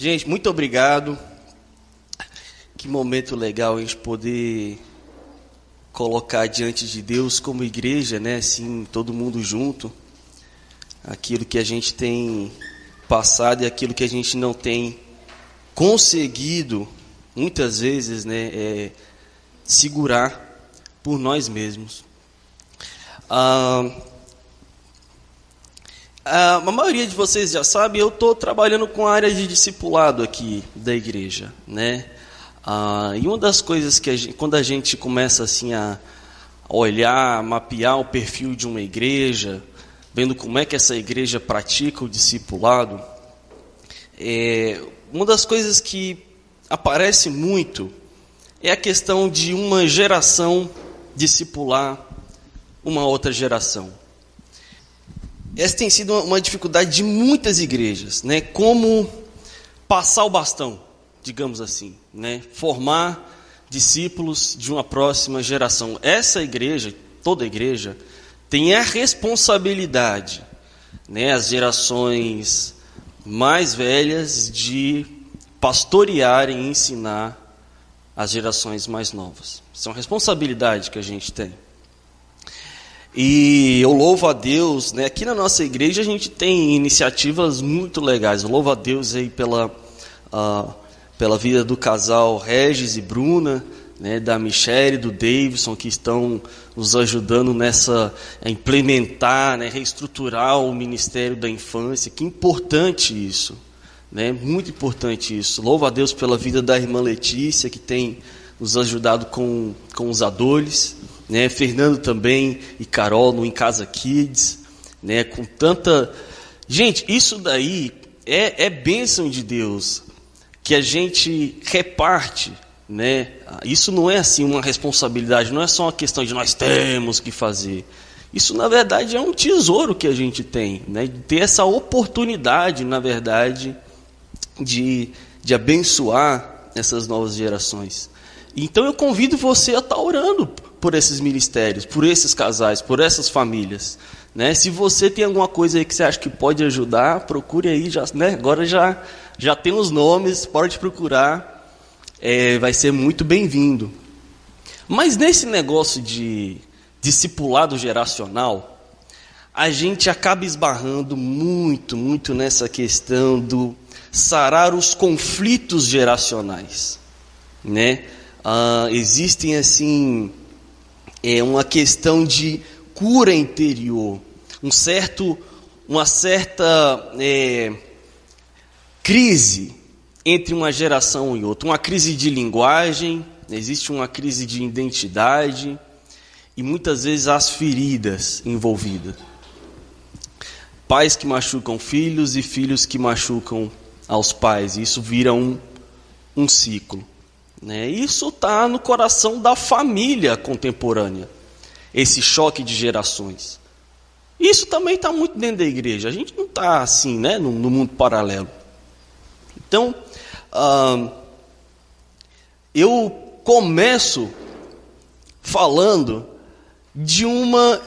Gente, muito obrigado. Que momento legal a gente poder colocar diante de Deus como igreja, né? Assim, todo mundo junto. Aquilo que a gente tem passado e aquilo que a gente não tem conseguido, muitas vezes, né? É, segurar por nós mesmos. Ah, a maioria de vocês já sabe, eu estou trabalhando com a área de discipulado aqui da igreja, né? Ah, e uma das coisas que a gente, quando a gente começa assim a olhar, mapear o perfil de uma igreja, vendo como é que essa igreja pratica o discipulado, é, uma das coisas que aparece muito é a questão de uma geração discipular uma outra geração. Essa tem sido uma dificuldade de muitas igrejas, né? Como passar o bastão, digamos assim, né? Formar discípulos de uma próxima geração. Essa igreja, toda igreja, tem a responsabilidade, né? As gerações mais velhas de pastorear e ensinar as gerações mais novas. Isso é uma responsabilidade que a gente tem. E eu louvo a Deus, né? Aqui na nossa igreja a gente tem iniciativas muito legais. Eu louvo a Deus aí pela, uh, pela vida do casal Regis e Bruna, né? Da Michelle e do Davidson, que estão nos ajudando nessa a implementar, né? reestruturar o Ministério da Infância. Que importante isso, né? Muito importante isso. Louvo a Deus pela vida da irmã Letícia, que tem nos ajudado com, com os adores né? Fernando também e Carol no Em Casa Kids, né? Com tanta gente, isso daí é, é bênção de Deus que a gente reparte, né? Isso não é assim uma responsabilidade, não é só uma questão de nós temos que fazer. Isso na verdade é um tesouro que a gente tem, né? De ter essa oportunidade, na verdade, de, de abençoar essas novas gerações. Então eu convido você a estar orando por esses ministérios, por esses casais, por essas famílias. Né? Se você tem alguma coisa aí que você acha que pode ajudar, procure aí. Já, né? Agora já, já tem os nomes, pode procurar. É, vai ser muito bem-vindo. Mas nesse negócio de discipulado geracional, a gente acaba esbarrando muito, muito nessa questão do sarar os conflitos geracionais, né? Ah, existem assim é uma questão de cura interior, um certo, uma certa é, crise entre uma geração e outra, uma crise de linguagem, existe uma crise de identidade e muitas vezes as feridas envolvidas. Pais que machucam filhos e filhos que machucam aos pais, isso vira um, um ciclo. Né? Isso está no coração da família contemporânea, esse choque de gerações. Isso também está muito dentro da igreja. A gente não está assim, né, no, no, mundo paralelo. Então, eu começo falando de uma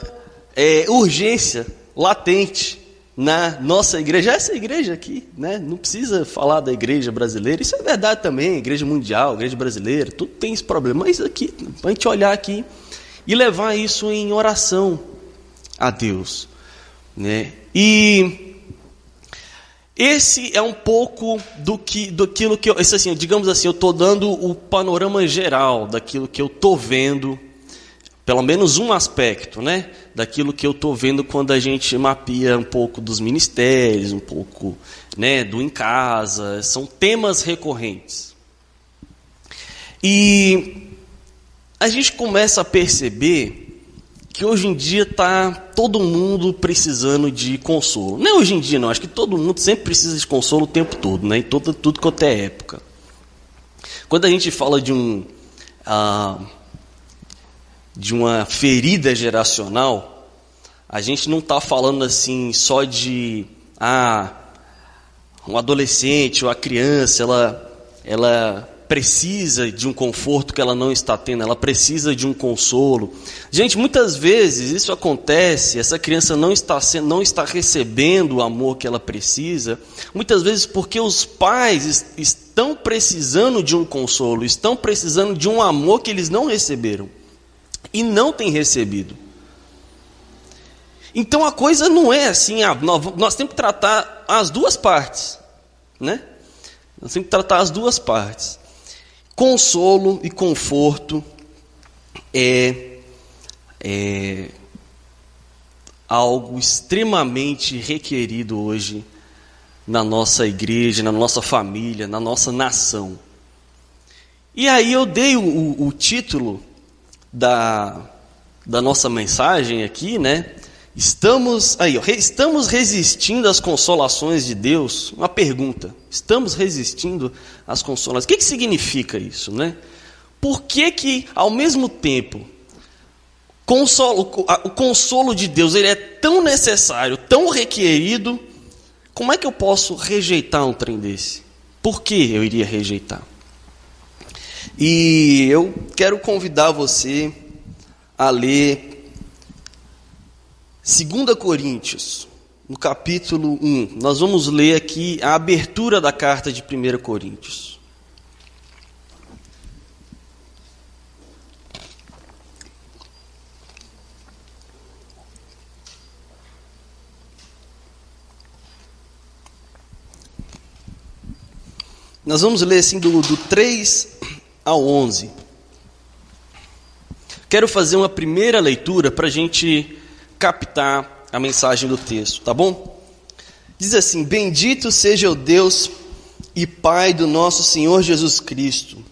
é, urgência latente na nossa igreja, essa igreja aqui, né? Não precisa falar da igreja brasileira, isso é verdade também, igreja mundial, igreja brasileira, tudo tem esse problema, mas aqui, a gente olhar aqui e levar isso em oração a Deus, né? E esse é um pouco do que, daquilo que eu, assim, digamos assim, eu estou dando o panorama geral daquilo que eu estou vendo pelo menos um aspecto, né, daquilo que eu estou vendo quando a gente mapeia um pouco dos ministérios, um pouco, né, do em casa, são temas recorrentes. E a gente começa a perceber que hoje em dia está todo mundo precisando de consolo. Não é hoje em dia, não. Acho que todo mundo sempre precisa de consolo o tempo todo, né? Em tudo quanto é época. Quando a gente fala de um ah, de uma ferida geracional, a gente não está falando assim só de ah, um adolescente ou a criança, ela, ela precisa de um conforto que ela não está tendo, ela precisa de um consolo. Gente, muitas vezes isso acontece, essa criança não está, sendo, não está recebendo o amor que ela precisa, muitas vezes porque os pais estão precisando de um consolo, estão precisando de um amor que eles não receberam e não têm recebido. Então a coisa não é assim, ah, nós temos que tratar as duas partes, né? Nós temos que tratar as duas partes. Consolo e conforto é, é algo extremamente requerido hoje na nossa igreja, na nossa família, na nossa nação. E aí eu dei o, o, o título da, da nossa mensagem aqui, né? Estamos aí, ó, estamos resistindo às consolações de Deus? Uma pergunta. Estamos resistindo às consolações. O que, que significa isso, né? Por que que ao mesmo tempo consolo, o consolo de Deus ele é tão necessário, tão requerido? Como é que eu posso rejeitar um trem desse? Por que eu iria rejeitar? E eu quero convidar você a ler 2 Coríntios, no capítulo 1, nós vamos ler aqui a abertura da carta de 1 Coríntios. Nós vamos ler assim do, do 3 ao 11. Quero fazer uma primeira leitura para a gente captar a mensagem do texto, tá bom? Diz assim: Bendito seja o Deus e Pai do nosso Senhor Jesus Cristo,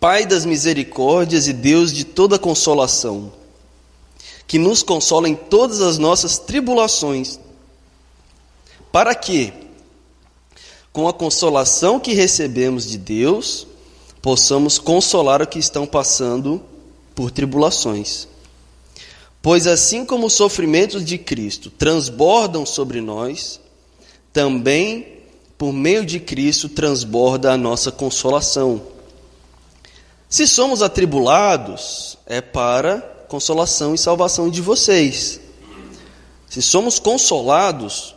Pai das misericórdias e Deus de toda consolação, que nos consola em todas as nossas tribulações, para que, com a consolação que recebemos de Deus, possamos consolar o que estão passando por tribulações Pois assim como os sofrimentos de Cristo transbordam sobre nós, também por meio de Cristo transborda a nossa consolação. Se somos atribulados, é para consolação e salvação de vocês. Se somos consolados,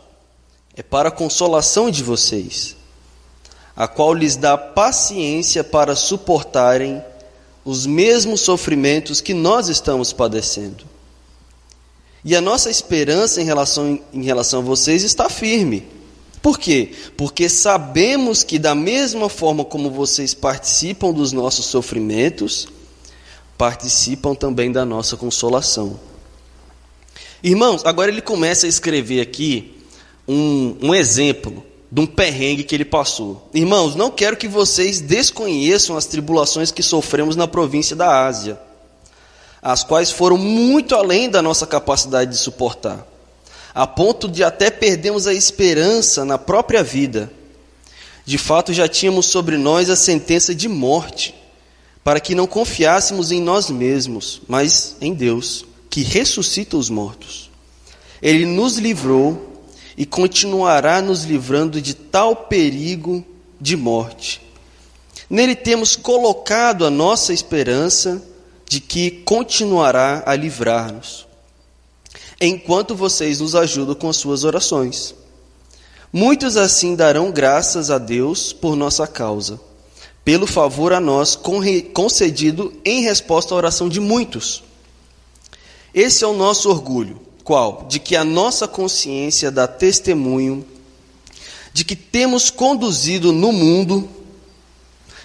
é para consolação de vocês, a qual lhes dá paciência para suportarem os mesmos sofrimentos que nós estamos padecendo. E a nossa esperança em relação, em relação a vocês está firme. Por quê? Porque sabemos que, da mesma forma como vocês participam dos nossos sofrimentos, participam também da nossa consolação. Irmãos, agora ele começa a escrever aqui um, um exemplo de um perrengue que ele passou. Irmãos, não quero que vocês desconheçam as tribulações que sofremos na província da Ásia as quais foram muito além da nossa capacidade de suportar, a ponto de até perdermos a esperança na própria vida. De fato, já tínhamos sobre nós a sentença de morte, para que não confiássemos em nós mesmos, mas em Deus, que ressuscita os mortos. Ele nos livrou e continuará nos livrando de tal perigo de morte. Nele temos colocado a nossa esperança de que continuará a livrar-nos, enquanto vocês nos ajudam com as suas orações. Muitos assim darão graças a Deus por nossa causa, pelo favor a nós concedido em resposta à oração de muitos. Esse é o nosso orgulho, qual? De que a nossa consciência dá testemunho de que temos conduzido no mundo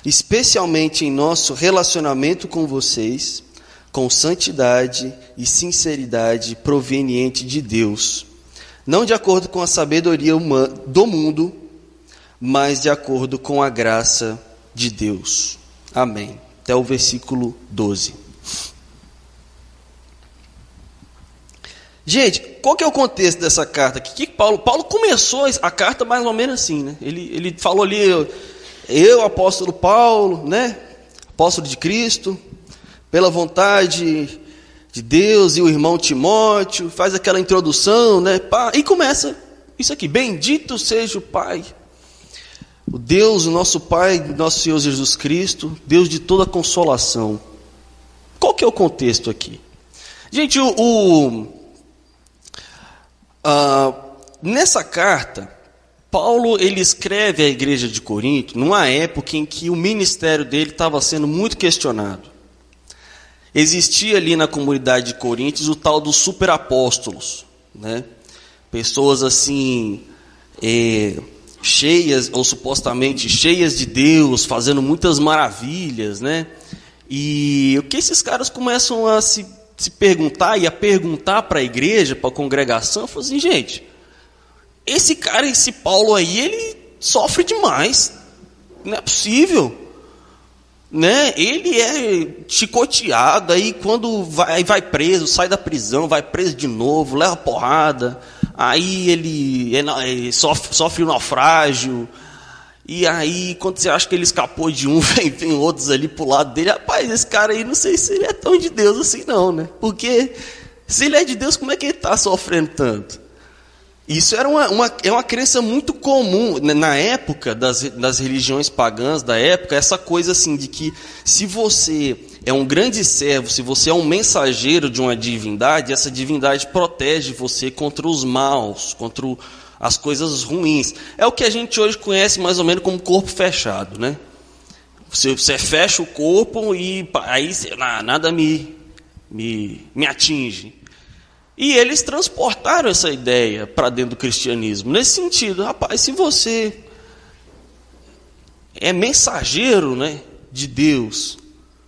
especialmente em nosso relacionamento com vocês, com santidade e sinceridade proveniente de Deus, não de acordo com a sabedoria do mundo, mas de acordo com a graça de Deus. Amém. Até o versículo 12. Gente, qual que é o contexto dessa carta? Que, que Paulo, Paulo começou a carta mais ou menos assim, né? Ele, ele falou ali, eu, apóstolo Paulo, né? Apóstolo de Cristo, pela vontade de Deus e o irmão Timóteo, faz aquela introdução, né? E começa isso aqui: Bendito seja o Pai. O Deus, o nosso Pai, nosso Senhor Jesus Cristo, Deus de toda consolação. Qual que é o contexto aqui? Gente, o, o ah, nessa carta, Paulo ele escreve à igreja de Corinto numa época em que o ministério dele estava sendo muito questionado. Existia ali na comunidade de Coríntios o tal dos superapóstolos, né? Pessoas assim é, cheias ou supostamente cheias de Deus, fazendo muitas maravilhas, né? E o que esses caras começam a se, se perguntar e a perguntar para a igreja, para a congregação, falam assim, gente, esse cara, esse Paulo aí, ele sofre demais. Não é possível. Né? Ele é chicoteado, aí quando vai, vai preso, sai da prisão, vai preso de novo, leva porrada, aí ele, é, ele sofre, sofre um naufrágio, e aí, quando você acha que ele escapou de um, vem, vem outros ali pro lado dele. Rapaz, esse cara aí, não sei se ele é tão de Deus assim, não, né? Porque se ele é de Deus, como é que ele está sofrendo tanto? Isso era uma, uma, é uma crença muito comum né, na época das, das religiões pagãs da época, essa coisa assim de que se você é um grande servo, se você é um mensageiro de uma divindade, essa divindade protege você contra os maus, contra o, as coisas ruins. É o que a gente hoje conhece mais ou menos como corpo fechado, né? Você, você fecha o corpo e aí nada me, me, me atinge. E eles transportaram essa ideia para dentro do cristianismo. Nesse sentido, rapaz, se você é mensageiro né, de Deus,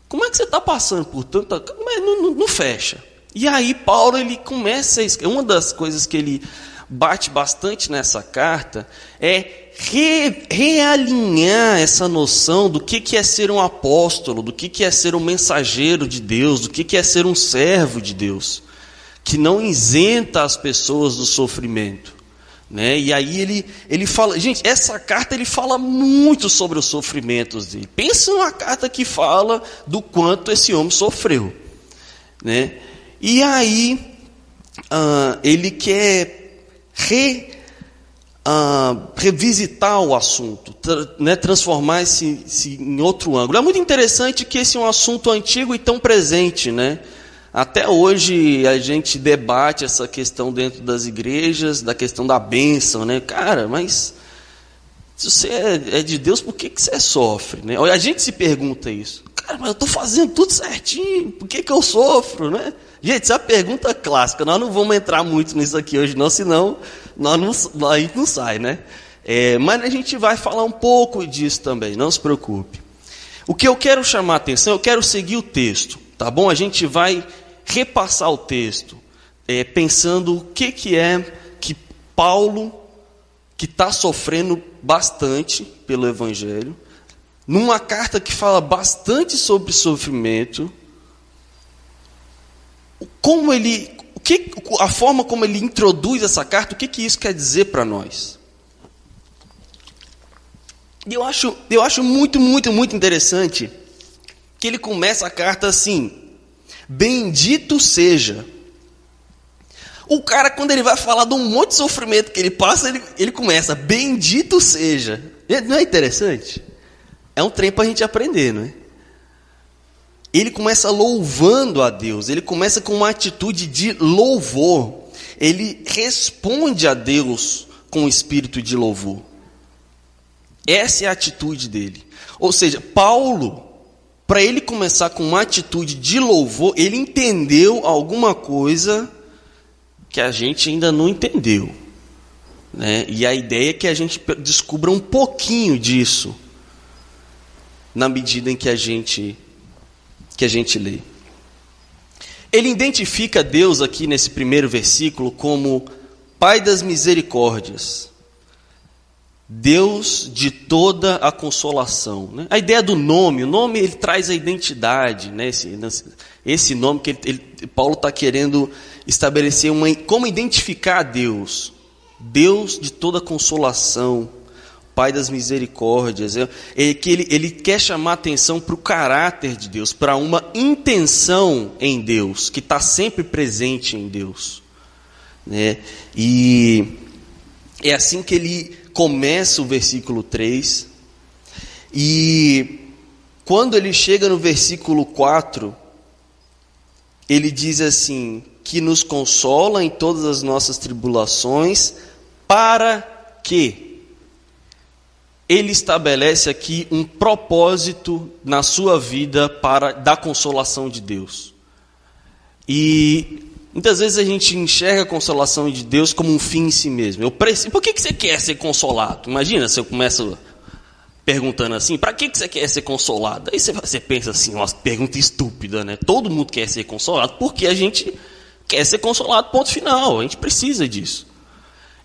como é que você está passando por tanta. Não, não, não, fecha. E aí, Paulo ele começa. A... Uma das coisas que ele bate bastante nessa carta é re, realinhar essa noção do que, que é ser um apóstolo, do que, que é ser um mensageiro de Deus, do que, que é ser um servo de Deus que não isenta as pessoas do sofrimento. Né? E aí ele, ele fala, gente, essa carta ele fala muito sobre os sofrimentos dele. Pensa numa carta que fala do quanto esse homem sofreu. Né? E aí uh, ele quer re, uh, revisitar o assunto, tra, né? transformar esse, esse em outro ângulo. É muito interessante que esse é um assunto antigo e tão presente, né? Até hoje a gente debate essa questão dentro das igrejas, da questão da bênção, né? Cara, mas se você é, é de Deus, por que, que você sofre? Né? A gente se pergunta isso. Cara, mas eu estou fazendo tudo certinho, por que, que eu sofro? Né? Gente, essa é a pergunta clássica. Nós não vamos entrar muito nisso aqui hoje, não, senão nós não, a gente não sai, né? É, mas a gente vai falar um pouco disso também, não se preocupe. O que eu quero chamar a atenção, eu quero seguir o texto, tá bom? A gente vai repassar o texto, é, pensando o que, que é que Paulo, que está sofrendo bastante pelo Evangelho, numa carta que fala bastante sobre sofrimento, como ele, o que, a forma como ele introduz essa carta, o que, que isso quer dizer para nós? Eu acho, eu acho muito, muito, muito interessante que ele começa a carta assim: Bendito seja. O cara, quando ele vai falar de um monte de sofrimento que ele passa, ele, ele começa, bendito seja. Não é interessante? É um trem para a gente aprender, não é? Ele começa louvando a Deus, ele começa com uma atitude de louvor. Ele responde a Deus com o espírito de louvor. Essa é a atitude dele. Ou seja, Paulo, para ele começar com uma atitude de louvor, ele entendeu alguma coisa que a gente ainda não entendeu. Né? E a ideia é que a gente descubra um pouquinho disso na medida em que a gente que a gente lê. Ele identifica Deus aqui nesse primeiro versículo como Pai das misericórdias. Deus de toda a consolação. Né? A ideia do nome, o nome ele traz a identidade, né? esse, esse nome que ele, ele, Paulo está querendo estabelecer uma, como identificar a Deus. Deus de toda a consolação, Pai das misericórdias. É, que ele, ele quer chamar atenção para o caráter de Deus, para uma intenção em Deus, que está sempre presente em Deus. Né? E é assim que ele começa o versículo 3, E quando ele chega no versículo 4, ele diz assim: que nos consola em todas as nossas tribulações, para que ele estabelece aqui um propósito na sua vida para da consolação de Deus. E muitas vezes a gente enxerga a consolação de Deus como um fim em si mesmo. Eu preciso, por que, que você quer ser consolado? Imagina se eu começo perguntando assim, para que, que você quer ser consolado? Aí você, você pensa assim, uma pergunta estúpida, né? Todo mundo quer ser consolado porque a gente quer ser consolado, ponto final. A gente precisa disso.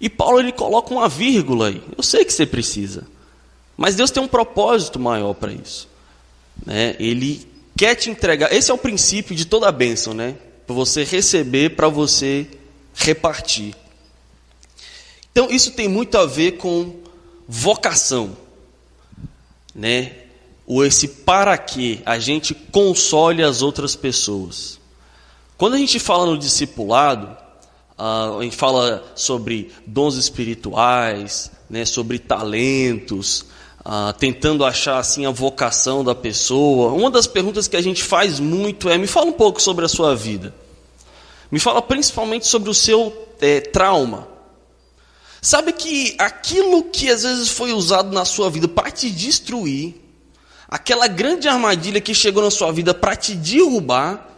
E Paulo ele coloca uma vírgula aí. Eu sei que você precisa. Mas Deus tem um propósito maior para isso. Né? Ele quer te entregar. Esse é o princípio de toda a bênção, né? Para você receber, para você repartir. Então isso tem muito a ver com vocação, né? Ou esse para que a gente console as outras pessoas. Quando a gente fala no discipulado, a gente fala sobre dons espirituais, né, sobre talentos, uh, tentando achar assim a vocação da pessoa. Uma das perguntas que a gente faz muito é: me fala um pouco sobre a sua vida. Me fala principalmente sobre o seu é, trauma. Sabe que aquilo que às vezes foi usado na sua vida para te destruir, aquela grande armadilha que chegou na sua vida para te derrubar,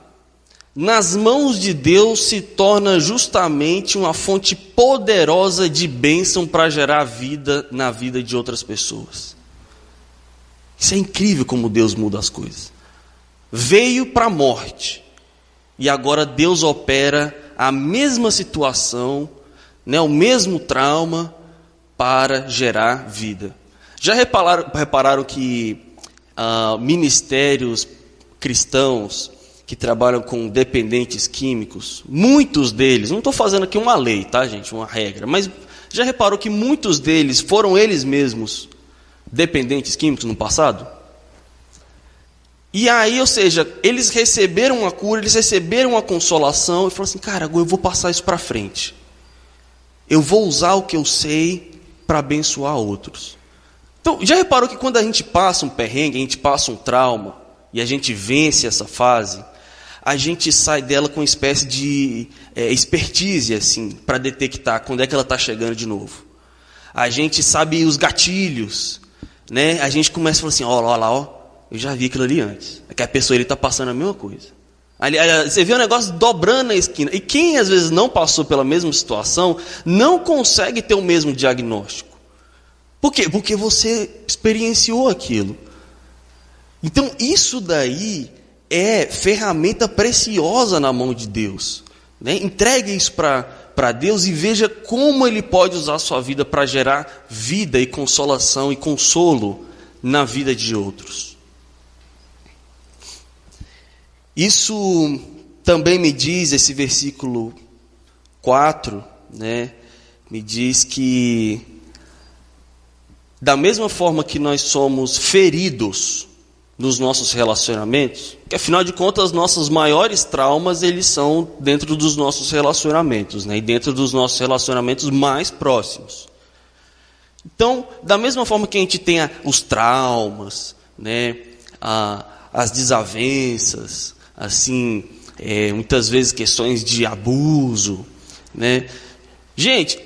nas mãos de Deus se torna justamente uma fonte poderosa de bênção para gerar vida na vida de outras pessoas. Isso é incrível como Deus muda as coisas. Veio para a morte e agora Deus opera a mesma situação, né, o mesmo trauma para gerar vida. Já repararam, repararam que ah, ministérios cristãos que trabalham com dependentes químicos, muitos deles, não estou fazendo aqui uma lei, tá, gente, uma regra, mas já reparou que muitos deles foram eles mesmos dependentes químicos no passado? E aí, ou seja, eles receberam uma cura, eles receberam uma consolação e falaram assim: cara, eu vou passar isso para frente. Eu vou usar o que eu sei para abençoar outros. Então, já reparou que quando a gente passa um perrengue, a gente passa um trauma e a gente vence essa fase, a gente sai dela com uma espécie de é, expertise, assim, para detectar quando é que ela está chegando de novo. A gente sabe os gatilhos, né? A gente começa a falar assim, ó, lá, ó, eu já vi aquilo ali antes. É que a pessoa está passando a mesma coisa. Ali, você vê o negócio dobrando na esquina. E quem às vezes não passou pela mesma situação, não consegue ter o mesmo diagnóstico. Por quê? Porque você experienciou aquilo. Então, isso daí é ferramenta preciosa na mão de Deus. Né? Entregue isso para Deus e veja como Ele pode usar sua vida para gerar vida e consolação e consolo na vida de outros. Isso também me diz, esse versículo 4, né, me diz que, da mesma forma que nós somos feridos nos nossos relacionamentos, que afinal de contas nossos maiores traumas eles são dentro dos nossos relacionamentos, né? E dentro dos nossos relacionamentos mais próximos. Então, da mesma forma que a gente tem os traumas, né? A, as desavenças, assim, é, muitas vezes questões de abuso, né? Gente,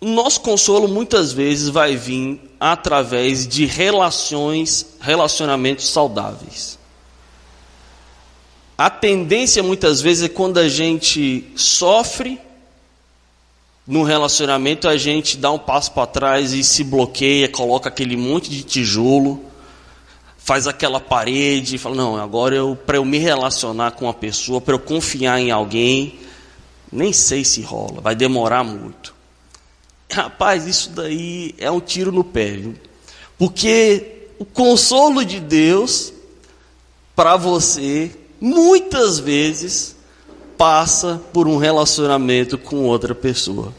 nosso consolo muitas vezes vai vir através de relações, relacionamentos saudáveis. A tendência muitas vezes é quando a gente sofre no relacionamento, a gente dá um passo para trás e se bloqueia, coloca aquele monte de tijolo, faz aquela parede fala: "Não, agora eu para eu me relacionar com uma pessoa, para eu confiar em alguém, nem sei se rola, vai demorar muito". Rapaz, isso daí é um tiro no pé, viu? Porque o consolo de Deus para você, muitas vezes, passa por um relacionamento com outra pessoa.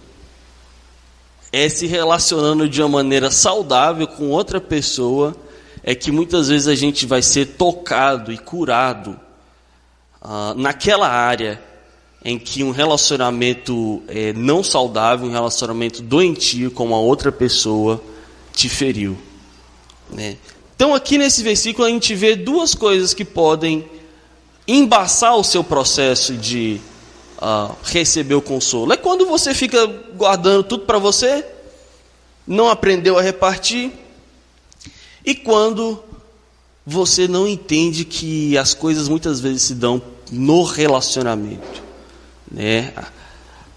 É se relacionando de uma maneira saudável com outra pessoa, é que muitas vezes a gente vai ser tocado e curado ah, naquela área em que um relacionamento é, não saudável, um relacionamento doentio com uma outra pessoa te feriu. Né? Então, aqui nesse versículo, a gente vê duas coisas que podem embaçar o seu processo de uh, receber o consolo. É quando você fica guardando tudo para você, não aprendeu a repartir, e quando você não entende que as coisas muitas vezes se dão no relacionamento, né?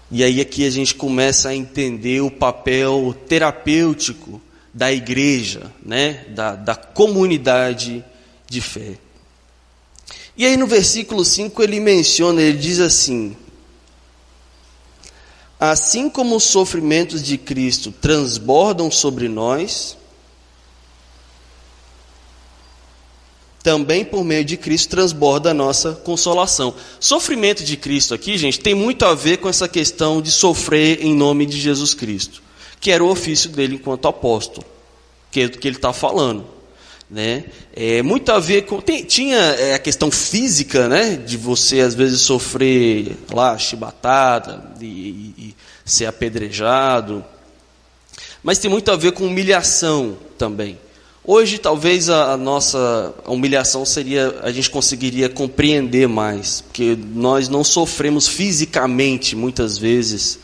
E aí aqui a gente começa a entender o papel terapêutico da igreja, né? da, da comunidade de fé. E aí no versículo 5 ele menciona, ele diz assim: Assim como os sofrimentos de Cristo transbordam sobre nós, também por meio de Cristo transborda a nossa consolação. Sofrimento de Cristo aqui, gente, tem muito a ver com essa questão de sofrer em nome de Jesus Cristo, que era o ofício dele enquanto apóstolo, que é do que ele está falando. Né? É, muito a ver com. Tem, tinha é, a questão física, né? De você às vezes sofrer lá, chibatada e, e, e ser apedrejado. Mas tem muito a ver com humilhação também. Hoje, talvez a, a, nossa humilhação seria, a gente conseguiria compreender mais, porque nós não sofremos fisicamente, muitas vezes,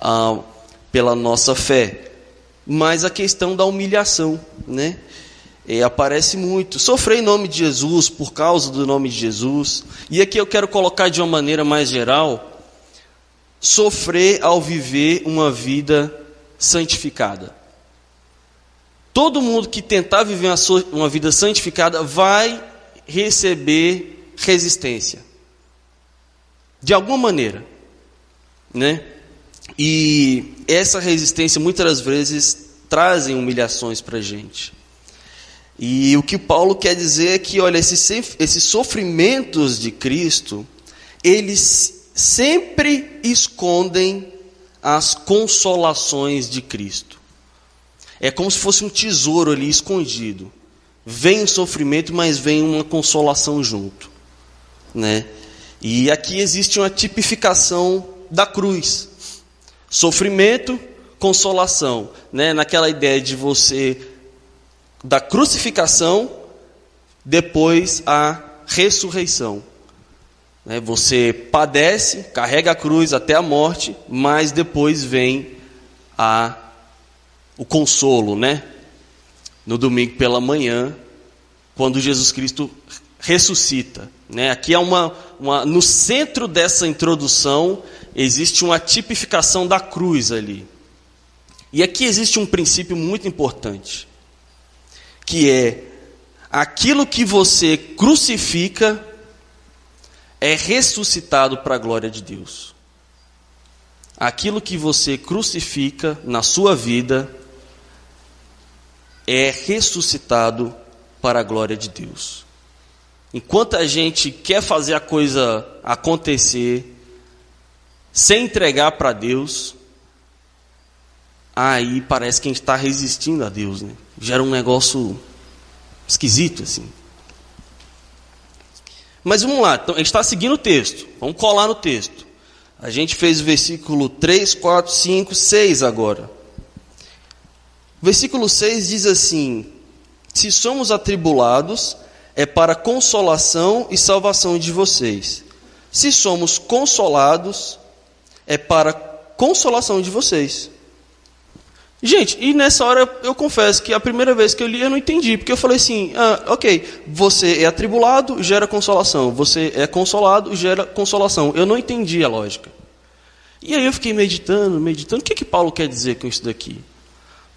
ah, pela nossa fé, mas a questão da humilhação, né? E aparece muito. Sofrer em nome de Jesus, por causa do nome de Jesus. E aqui eu quero colocar de uma maneira mais geral: sofrer ao viver uma vida santificada. Todo mundo que tentar viver uma, uma vida santificada vai receber resistência. De alguma maneira. Né? E essa resistência muitas vezes trazem humilhações para a gente. E o que Paulo quer dizer é que, olha, esses, esses sofrimentos de Cristo, eles sempre escondem as consolações de Cristo. É como se fosse um tesouro ali escondido. Vem o sofrimento, mas vem uma consolação junto, né? E aqui existe uma tipificação da cruz. Sofrimento, consolação, né? Naquela ideia de você da crucificação, depois a ressurreição. Né? Você padece, carrega a cruz até a morte, mas depois vem a o consolo, né? No domingo pela manhã, quando Jesus Cristo ressuscita. Né? Aqui é uma, uma, no centro dessa introdução existe uma tipificação da cruz ali. E aqui existe um princípio muito importante, que é aquilo que você crucifica é ressuscitado para a glória de Deus. Aquilo que você crucifica na sua vida é ressuscitado para a glória de Deus. Enquanto a gente quer fazer a coisa acontecer sem entregar para Deus, aí parece que a gente está resistindo a Deus, né? Gera um negócio esquisito assim. Mas vamos lá, então, a gente está seguindo o texto, vamos colar no texto. A gente fez o versículo 3, 4, 5, 6 agora. Versículo 6 diz assim: Se somos atribulados, é para consolação e salvação de vocês. Se somos consolados, é para consolação de vocês. Gente, e nessa hora eu confesso que a primeira vez que eu li eu não entendi, porque eu falei assim: ah, ok, você é atribulado, gera consolação, você é consolado, gera consolação. Eu não entendi a lógica. E aí eu fiquei meditando, meditando, o que, que Paulo quer dizer com isso daqui?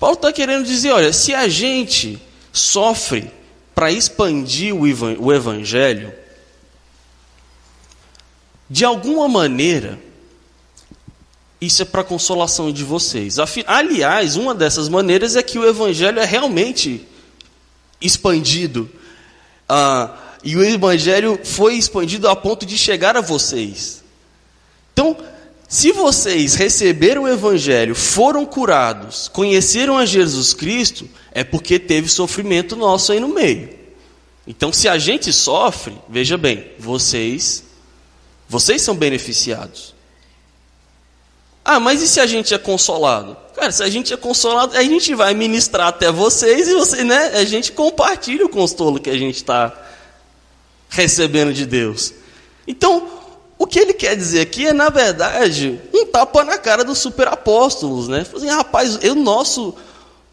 Paulo está querendo dizer: olha, se a gente sofre para expandir o evangelho, de alguma maneira, isso é para consolação de vocês. Aliás, uma dessas maneiras é que o evangelho é realmente expandido. Ah, e o evangelho foi expandido a ponto de chegar a vocês. Então, se vocês receberam o Evangelho, foram curados, conheceram a Jesus Cristo, é porque teve sofrimento nosso aí no meio. Então, se a gente sofre, veja bem, vocês, vocês são beneficiados. Ah, mas e se a gente é consolado? Cara, se a gente é consolado, a gente vai ministrar até vocês e você, né? A gente compartilha o consolo que a gente está recebendo de Deus. Então, o que ele quer dizer aqui é, na verdade, um tapa na cara dos superapóstolos, né? Assim, rapaz, o nosso,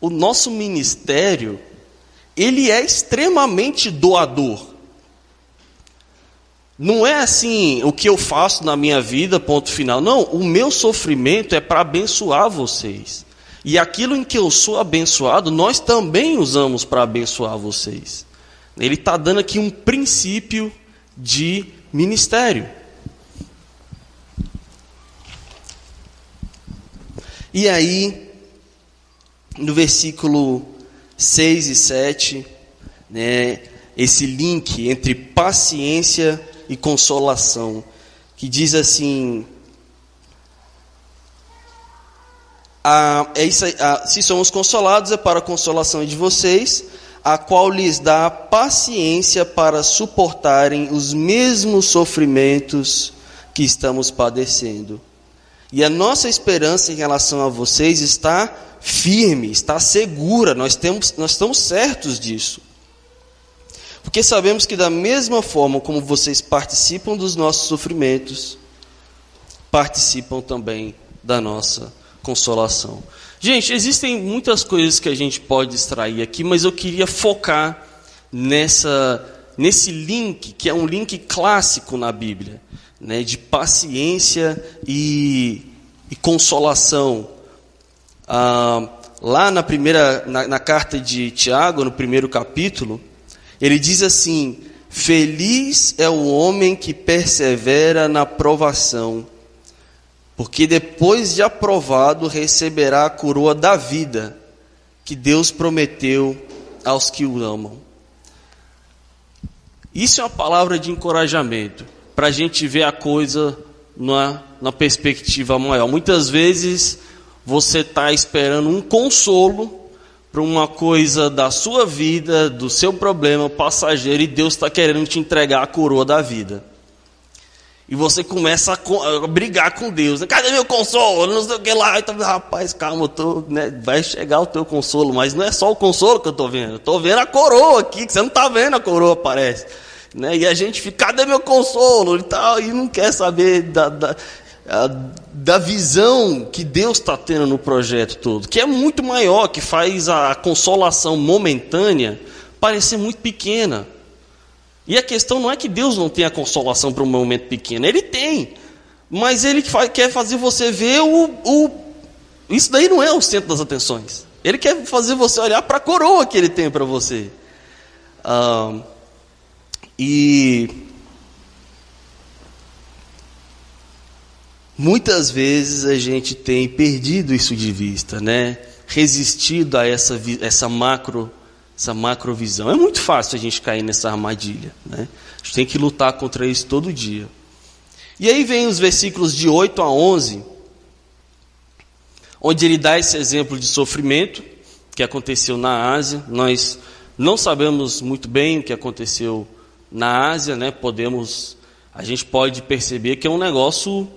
o nosso ministério, ele é extremamente doador. Não é assim o que eu faço na minha vida, ponto final. Não, o meu sofrimento é para abençoar vocês. E aquilo em que eu sou abençoado, nós também usamos para abençoar vocês. Ele está dando aqui um princípio de ministério. E aí, no versículo 6 e 7, né, esse link entre paciência e consolação, que diz assim: a, é isso, a, se somos consolados, é para a consolação de vocês, a qual lhes dá paciência para suportarem os mesmos sofrimentos que estamos padecendo. E a nossa esperança em relação a vocês está firme, está segura, nós, temos, nós estamos certos disso. Porque sabemos que, da mesma forma como vocês participam dos nossos sofrimentos, participam também da nossa consolação. Gente, existem muitas coisas que a gente pode extrair aqui, mas eu queria focar nessa, nesse link, que é um link clássico na Bíblia, né, de paciência e, e consolação. Ah, lá na primeira, na, na carta de Tiago, no primeiro capítulo, ele diz assim: Feliz é o homem que persevera na provação porque depois de aprovado receberá a coroa da vida que Deus prometeu aos que o amam. Isso é uma palavra de encorajamento, para a gente ver a coisa na, na perspectiva maior. Muitas vezes você está esperando um consolo para uma coisa da sua vida, do seu problema passageiro, e Deus está querendo te entregar a coroa da vida. E você começa a, brigar com Deus. Cadê meu consolo? Não sei o que lá. Então, rapaz, calma, tô, né, vai chegar o teu consolo. Mas não é só o consolo que eu estou vendo. Eu estou vendo a coroa aqui, que você não está vendo a coroa, parece. Né? E a gente fica, cadê meu consolo? E, tal, e não quer saber da, da, da visão que Deus está tendo no projeto todo. Que é muito maior, que faz a consolação momentânea parecer muito pequena. E a questão não é que Deus não tenha consolação para um momento pequeno, Ele tem. Mas Ele quer fazer você ver o, o. Isso daí não é o centro das atenções. Ele quer fazer você olhar para a coroa que Ele tem para você. Ah, e. Muitas vezes a gente tem perdido isso de vista, né? Resistido a essa, essa macro essa macrovisão. É muito fácil a gente cair nessa armadilha. Né? A gente tem que lutar contra isso todo dia. E aí vem os versículos de 8 a 11, onde ele dá esse exemplo de sofrimento que aconteceu na Ásia. Nós não sabemos muito bem o que aconteceu na Ásia, né? Podemos, a gente pode perceber que é um negócio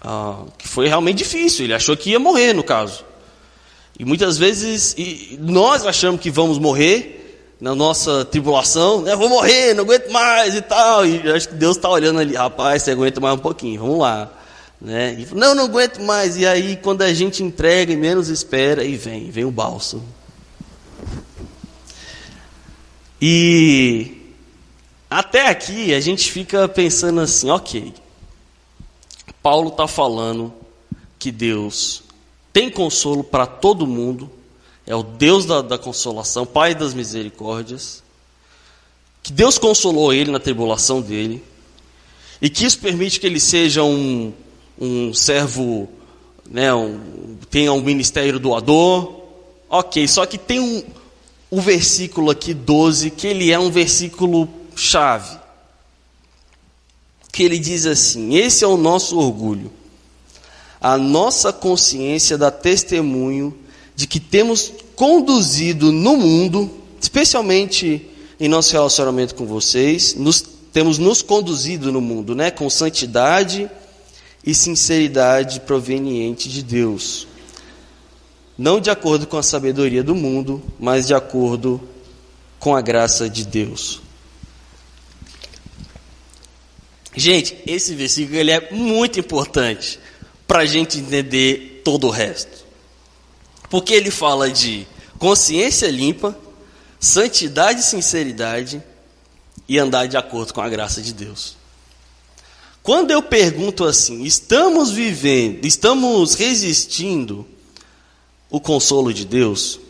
ah, que foi realmente difícil. Ele achou que ia morrer, no caso. E muitas vezes e nós achamos que vamos morrer na nossa tribulação, né? Vou morrer, não aguento mais e tal. E acho que Deus está olhando ali, rapaz, você aguenta mais um pouquinho, vamos lá. Né? E, não, não aguento mais. E aí, quando a gente entrega e menos espera, e vem, vem o bálsamo. E até aqui a gente fica pensando assim, ok. Paulo está falando que Deus tem consolo para todo mundo, é o Deus da, da, consolação, Pai das misericórdias, que Deus consolou ele na tribulação dele, e que isso permite que ele seja um, um servo, né, um, tenha um ministério doador. Ok, só que tem um, um versículo aqui, 12, que ele é um versículo chave. Que ele diz assim: Esse é o nosso orgulho a nossa consciência dá testemunho de que temos conduzido no mundo, especialmente em nosso relacionamento com vocês, nos, temos nos conduzido no mundo, né, com santidade e sinceridade proveniente de Deus. Não de acordo com a sabedoria do mundo, mas de acordo com a graça de Deus. Gente, esse versículo ele é muito importante para a gente entender todo o resto. Porque ele fala de consciência limpa, santidade e sinceridade e andar de acordo com a graça de Deus. Quando eu pergunto assim, estamos vivendo, estamos resistindo o consolo de Deus,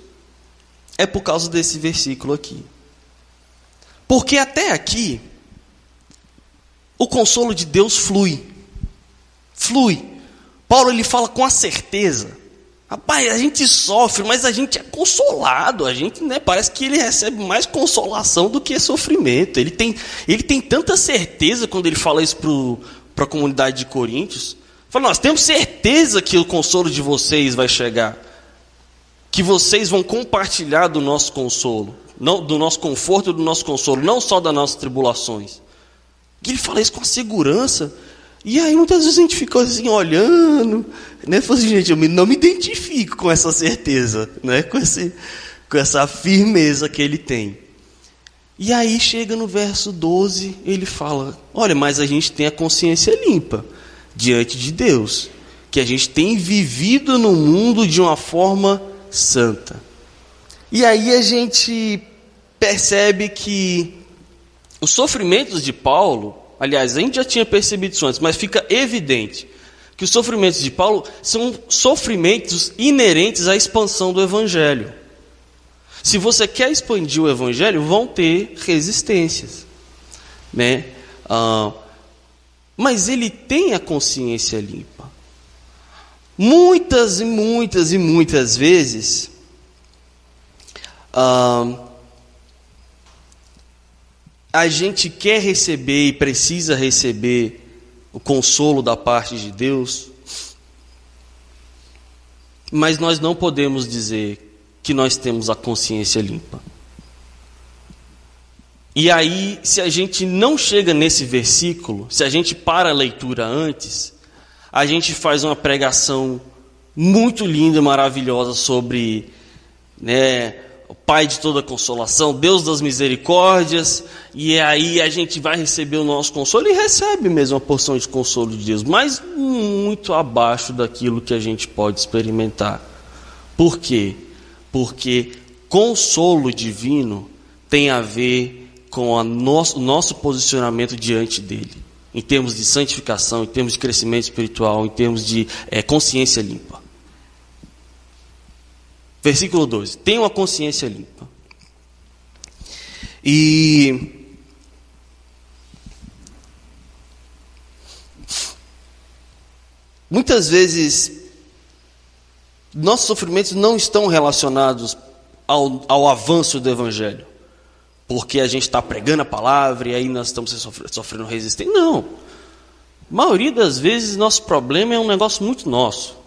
é por causa desse versículo aqui. Porque até aqui, o consolo de Deus flui. Flui. Paulo ele fala com a certeza Rapaz, a gente sofre, mas a gente é consolado. A gente, né, parece que ele recebe mais consolação do que sofrimento. Ele tem, ele tem tanta certeza quando ele fala isso para a comunidade de Coríntios. Fala, nós temos certeza que o consolo de vocês vai chegar. Que vocês vão compartilhar do nosso consolo, não, do nosso conforto do nosso consolo, não só das nossas tribulações. E ele fala isso com a segurança e aí muitas vezes a gente ficou assim olhando, né? Falei assim, gente, eu não me identifico com essa certeza, né? Com, esse, com essa firmeza que ele tem. E aí chega no verso 12, ele fala: Olha, mas a gente tem a consciência limpa diante de Deus, que a gente tem vivido no mundo de uma forma santa. E aí a gente percebe que os sofrimentos de Paulo Aliás, a gente já tinha percebido isso antes, mas fica evidente que os sofrimentos de Paulo são sofrimentos inerentes à expansão do Evangelho. Se você quer expandir o Evangelho, vão ter resistências. Né? Ah, mas ele tem a consciência limpa. Muitas e muitas e muitas vezes, ah, a gente quer receber e precisa receber o consolo da parte de Deus, mas nós não podemos dizer que nós temos a consciência limpa. E aí, se a gente não chega nesse versículo, se a gente para a leitura antes, a gente faz uma pregação muito linda, maravilhosa sobre né, o Pai de toda consolação, Deus das misericórdias, e aí a gente vai receber o nosso consolo e recebe mesmo a porção de consolo de Deus, mas muito abaixo daquilo que a gente pode experimentar. Por quê? Porque consolo divino tem a ver com o nosso, nosso posicionamento diante dele, em termos de santificação, em termos de crescimento espiritual, em termos de é, consciência limpa. Versículo 12: Tenha uma consciência limpa. E. Muitas vezes, nossos sofrimentos não estão relacionados ao, ao avanço do Evangelho, porque a gente está pregando a palavra e aí nós estamos sofrendo, resistência. Não. A maioria das vezes, nosso problema é um negócio muito nosso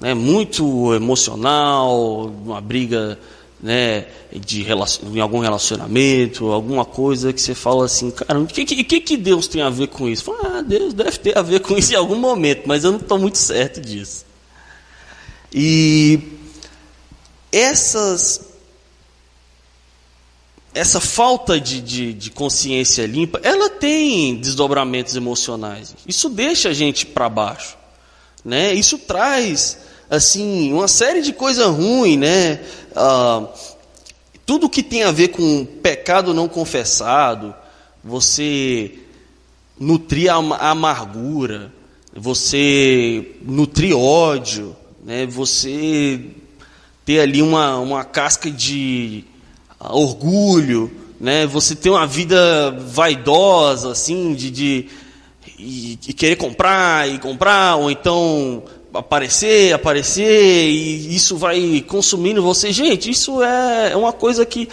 né, muito emocional, uma briga né, de em algum relacionamento, alguma coisa que você fala assim, cara, o que, que, que Deus tem a ver com isso? Fala, ah, Deus deve ter a ver com isso em algum momento, mas eu não estou muito certo disso. E essas essa falta de, de, de, consciência limpa, ela tem desdobramentos emocionais. Isso deixa a gente para baixo. Né? Isso traz assim uma série de coisas ruins, né? Ah, tudo que tem a ver com pecado não confessado, você nutrir a amargura, você nutrir ódio, né? Você ter ali uma, uma casca de orgulho, né? Você ter uma vida vaidosa, assim, de, de e, e querer comprar e comprar, ou então aparecer, aparecer, e isso vai consumindo você. Gente, isso é uma coisa que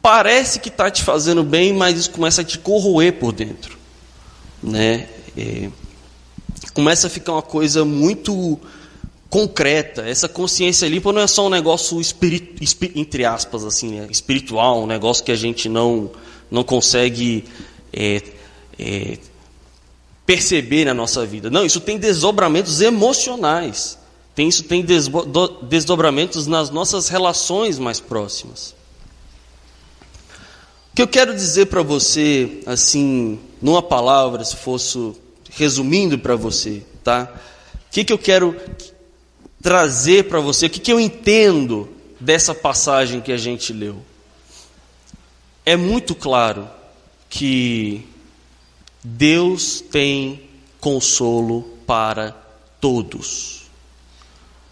parece que está te fazendo bem, mas isso começa a te corroer por dentro. Né? É, começa a ficar uma coisa muito concreta. Essa consciência limpa não é só um negócio espirit, entre aspas assim, né? espiritual, um negócio que a gente não não consegue é, é, perceber na nossa vida. Não, isso tem desdobramentos emocionais. Tem, isso tem desdobramentos nas nossas relações mais próximas. O que eu quero dizer para você, assim, numa palavra, se fosse resumindo para você, tá? O que, que eu quero trazer para você, o que, que eu entendo dessa passagem que a gente leu? É muito claro que Deus tem consolo para todos.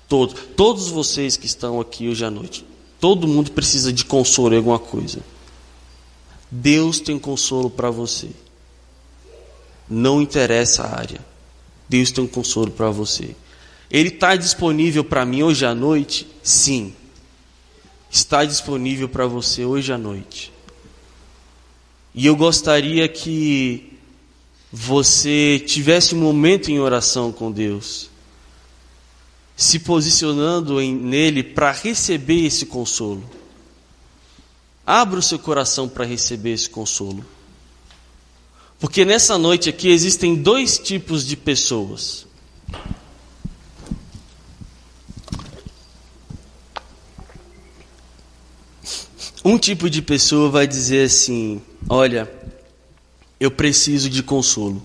Todos, todos vocês que estão aqui hoje à noite, todo mundo precisa de consolo em alguma coisa. Deus tem consolo para você. Não interessa a área. Deus tem um consolo para você. Ele está disponível para mim hoje à noite? Sim. Está disponível para você hoje à noite. E eu gostaria que você tivesse um momento em oração com Deus, se posicionando em, nele para receber esse consolo. Abra o seu coração para receber esse consolo. Porque nessa noite aqui existem dois tipos de pessoas. Um tipo de pessoa vai dizer assim: Olha, eu preciso de consolo.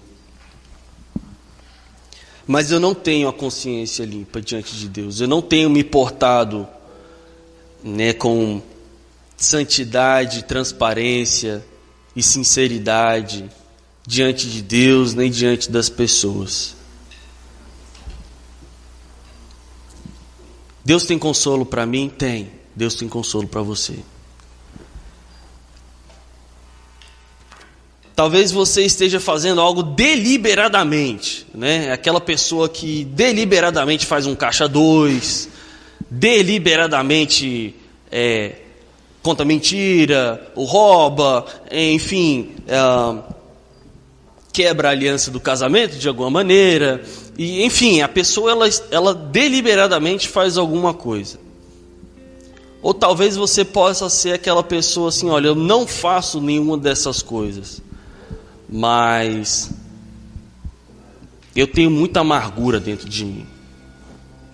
Mas eu não tenho a consciência limpa diante de Deus. Eu não tenho me portado né, com santidade, transparência e sinceridade diante de Deus nem diante das pessoas. Deus tem consolo para mim? Tem. Deus tem consolo para você. Talvez você esteja fazendo algo deliberadamente, né? Aquela pessoa que deliberadamente faz um caixa dois, deliberadamente é, conta mentira, ou rouba, enfim, é, quebra a aliança do casamento de alguma maneira, e enfim, a pessoa ela, ela deliberadamente faz alguma coisa. Ou talvez você possa ser aquela pessoa assim, olha, eu não faço nenhuma dessas coisas, mas eu tenho muita amargura dentro de mim.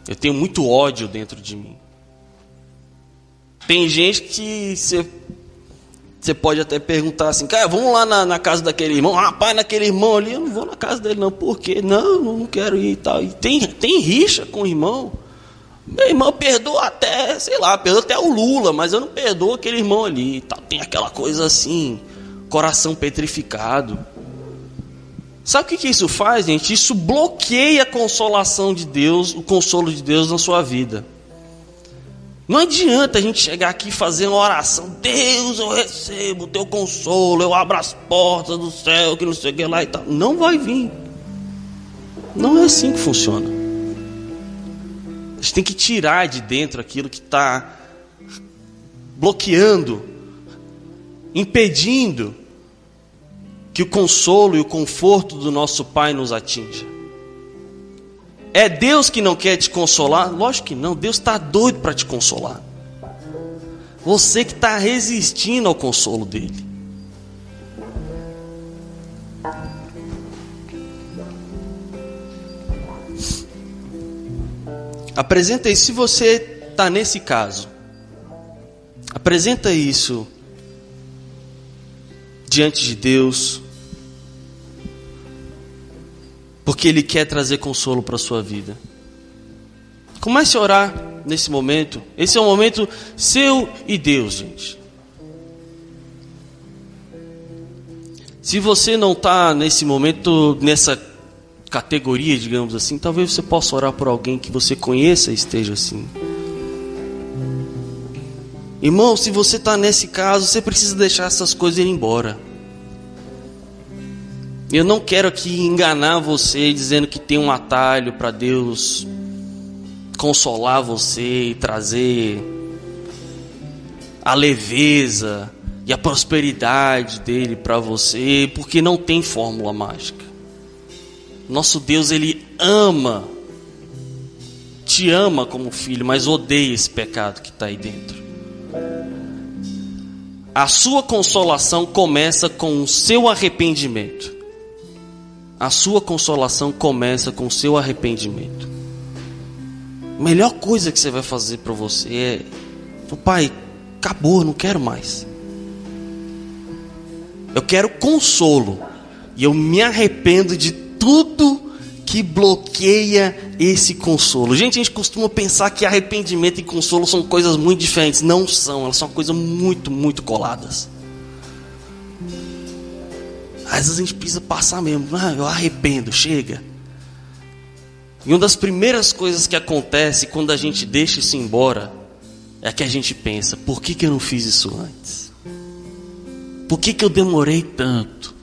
Eu tenho muito ódio dentro de mim. Tem gente que você, você pode até perguntar assim, cara, vamos lá na, na, casa daquele irmão. Rapaz, naquele irmão ali, eu não vou na casa dele não. Por quê? Não, não quero ir e tal. E tem, tem rixa com o irmão. Meu irmão perdoa até, sei lá, perdoa até o Lula, mas eu não perdoo aquele irmão ali tal. Tem aquela coisa assim, coração petrificado. Sabe o que, isso faz, gente? Isso bloqueia a consolação de Deus, o consolo de Deus na sua vida. Não adianta a gente chegar aqui e fazer uma oração. Deus, eu recebo o teu consolo, eu abro as portas do céu, que não sei o que lá e tal. Não vai vir. Não é assim que funciona. A gente tem que tirar de dentro aquilo que está bloqueando, impedindo que o consolo e o conforto do nosso Pai nos atinja. É Deus que não quer te consolar? Lógico que não, Deus está doido para te consolar. Você que está resistindo ao consolo dele. Apresenta isso se você está nesse caso. Apresenta isso diante de Deus porque Ele quer trazer consolo para a sua vida. Comece a orar nesse momento. Esse é um momento seu e Deus, gente. Se você não está nesse momento, nessa categoria, digamos assim, talvez você possa orar por alguém que você conheça e esteja assim. Irmão, se você está nesse caso, você precisa deixar essas coisas ir embora. Eu não quero aqui enganar você dizendo que tem um atalho para Deus consolar você e trazer a leveza e a prosperidade dele para você, porque não tem fórmula mágica. Nosso Deus, ele ama, te ama como filho, mas odeia esse pecado que está aí dentro. A sua consolação começa com o seu arrependimento. A sua consolação começa com o seu arrependimento. A melhor coisa que você vai fazer para você é: Pai, acabou, não quero mais. Eu quero consolo. E eu me arrependo de tudo que bloqueia esse consolo. Gente, a gente costuma pensar que arrependimento e consolo são coisas muito diferentes. Não são, elas são coisas muito, muito coladas. Às vezes a gente precisa passar mesmo. Ah, eu arrependo, chega. E uma das primeiras coisas que acontece quando a gente deixa isso embora é que a gente pensa: por que, que eu não fiz isso antes? Por que, que eu demorei tanto?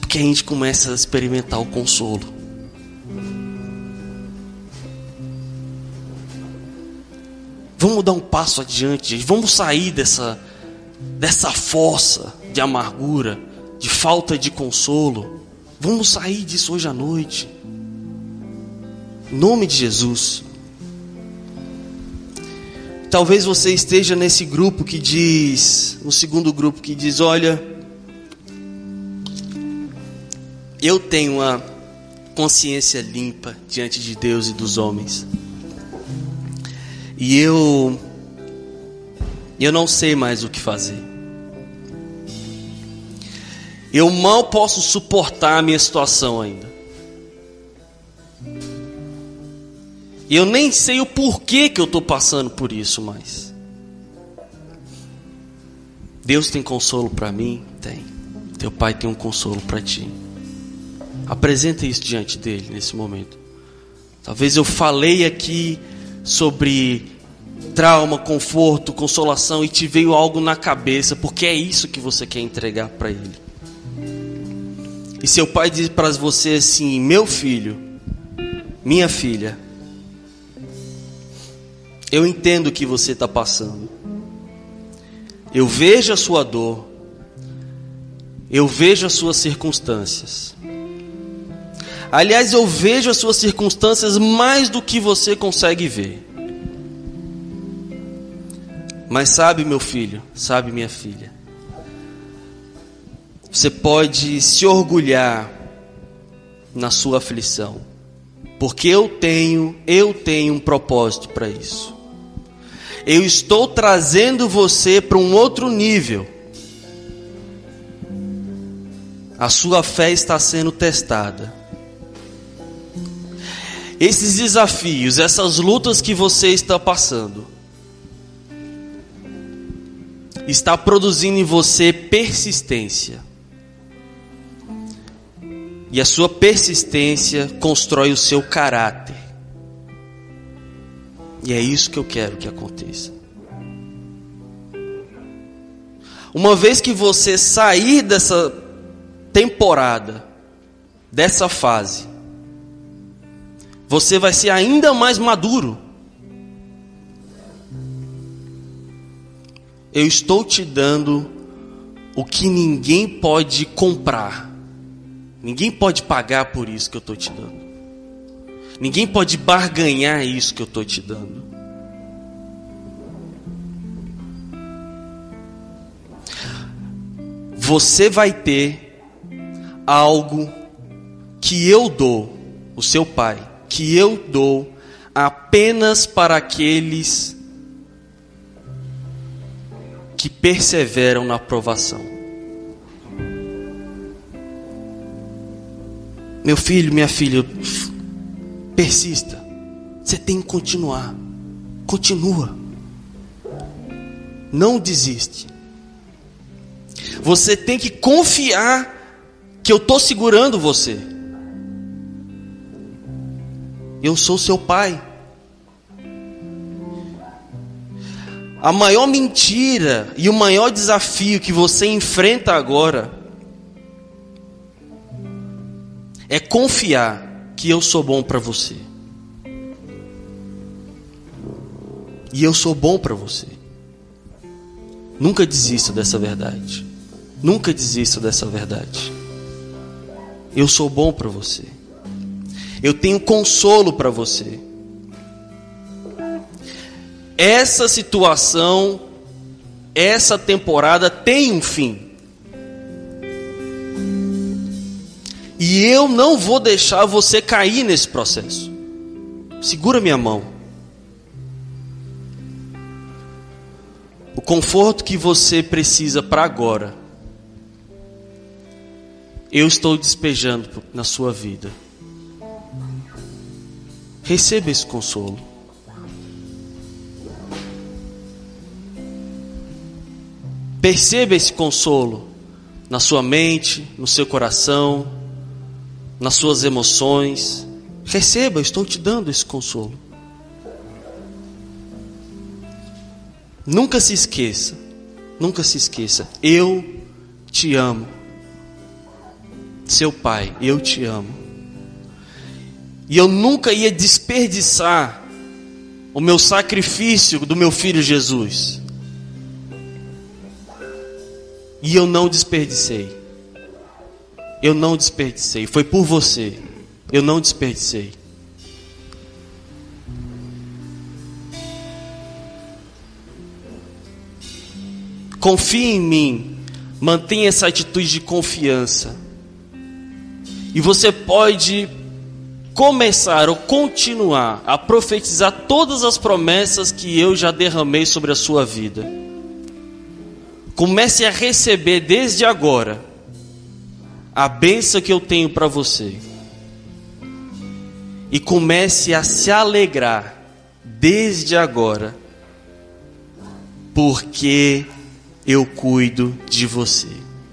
Porque a gente começa a experimentar o consolo. Vamos dar um passo adiante. Vamos sair dessa, dessa fossa de amargura, de falta de consolo. Vamos sair disso hoje à noite. Em nome de Jesus. Talvez você esteja nesse grupo que diz, no segundo grupo que diz: Olha, eu tenho uma consciência limpa diante de Deus e dos homens. E eu eu não sei mais o que fazer. Eu mal posso suportar a minha situação ainda. Eu nem sei o porquê que eu estou passando por isso mais. Deus tem consolo para mim? Tem. Teu pai tem um consolo para ti. Apresenta isso diante dele nesse momento. Talvez eu falei aqui sobre trauma, conforto, consolação e te veio algo na cabeça, porque é isso que você quer entregar para ele. E seu pai diz para você assim: Meu filho, minha filha, eu entendo o que você está passando. Eu vejo a sua dor. Eu vejo as suas circunstâncias. Aliás, eu vejo as suas circunstâncias mais do que você consegue ver. Mas sabe, meu filho, sabe, minha filha, você pode se orgulhar na sua aflição, porque eu tenho, eu tenho um propósito para isso. Eu estou trazendo você para um outro nível. A sua fé está sendo testada. Esses desafios, essas lutas que você está passando, está produzindo em você persistência. E a sua persistência constrói o seu caráter. E é isso que eu quero que aconteça. Uma vez que você sair dessa temporada, dessa fase, você vai ser ainda mais maduro. Eu estou te dando o que ninguém pode comprar. Ninguém pode pagar por isso que eu estou te dando. Ninguém pode barganhar isso que eu estou te dando. Você vai ter algo que eu dou, o seu pai, que eu dou apenas para aqueles que perseveram na aprovação. Meu filho, minha filha, persista. Você tem que continuar. Continua. Não desiste. Você tem que confiar que eu estou segurando você. Eu sou seu pai. A maior mentira e o maior desafio que você enfrenta agora é confiar que eu sou bom para você. E eu sou bom para você. Nunca desista dessa verdade. Nunca desista dessa verdade. Eu sou bom para você. Eu tenho consolo para você. Essa situação, essa temporada tem um fim. E eu não vou deixar você cair nesse processo. Segura minha mão. O conforto que você precisa para agora, eu estou despejando na sua vida. Receba esse consolo. Perceba esse consolo na sua mente, no seu coração, nas suas emoções. Receba, estou te dando esse consolo. Nunca se esqueça, nunca se esqueça, eu te amo. Seu pai, eu te amo. E eu nunca ia desperdiçar o meu sacrifício do meu filho Jesus. E eu não desperdicei. Eu não desperdicei. Foi por você. Eu não desperdicei. Confie em mim. Mantenha essa atitude de confiança. E você pode começar ou continuar a profetizar todas as promessas que eu já derramei sobre a sua vida. Comece a receber desde agora a benção que eu tenho para você. E comece a se alegrar desde agora, porque eu cuido de você.